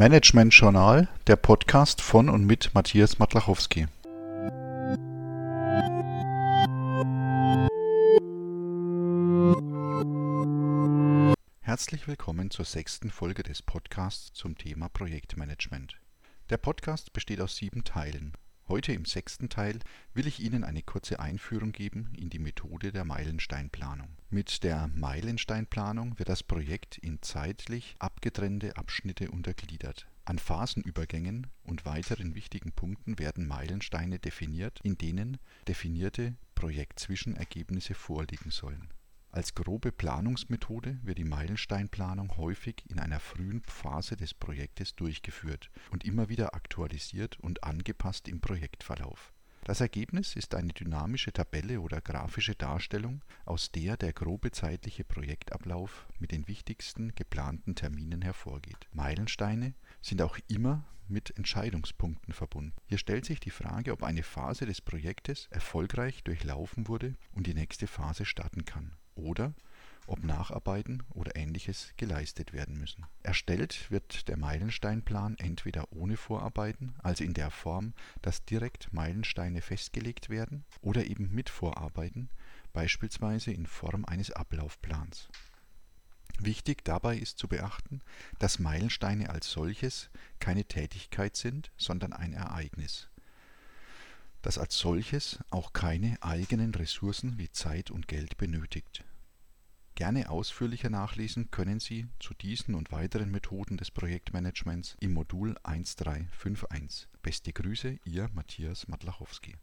Management Journal, der Podcast von und mit Matthias Matlachowski. Herzlich willkommen zur sechsten Folge des Podcasts zum Thema Projektmanagement. Der Podcast besteht aus sieben Teilen. Heute im sechsten Teil will ich Ihnen eine kurze Einführung geben in die Methode der Meilensteinplanung. Mit der Meilensteinplanung wird das Projekt in zeitlich abgetrennte Abschnitte untergliedert. An Phasenübergängen und weiteren wichtigen Punkten werden Meilensteine definiert, in denen definierte Projektzwischenergebnisse vorliegen sollen als grobe Planungsmethode wird die Meilensteinplanung häufig in einer frühen Phase des Projektes durchgeführt und immer wieder aktualisiert und angepasst im Projektverlauf. Das Ergebnis ist eine dynamische Tabelle oder grafische Darstellung, aus der der grobe zeitliche Projektablauf mit den wichtigsten geplanten Terminen hervorgeht. Meilensteine sind auch immer mit Entscheidungspunkten verbunden. Hier stellt sich die Frage, ob eine Phase des Projektes erfolgreich durchlaufen wurde und die nächste Phase starten kann oder ob Nacharbeiten oder ähnliches geleistet werden müssen. Erstellt wird der Meilensteinplan entweder ohne Vorarbeiten, also in der Form, dass direkt Meilensteine festgelegt werden, oder eben mit Vorarbeiten, beispielsweise in Form eines Ablaufplans. Wichtig dabei ist zu beachten, dass Meilensteine als solches keine Tätigkeit sind, sondern ein Ereignis, das als solches auch keine eigenen Ressourcen wie Zeit und Geld benötigt Gerne ausführlicher nachlesen können Sie zu diesen und weiteren Methoden des Projektmanagements im Modul 1351. Beste Grüße, Ihr Matthias Matlachowski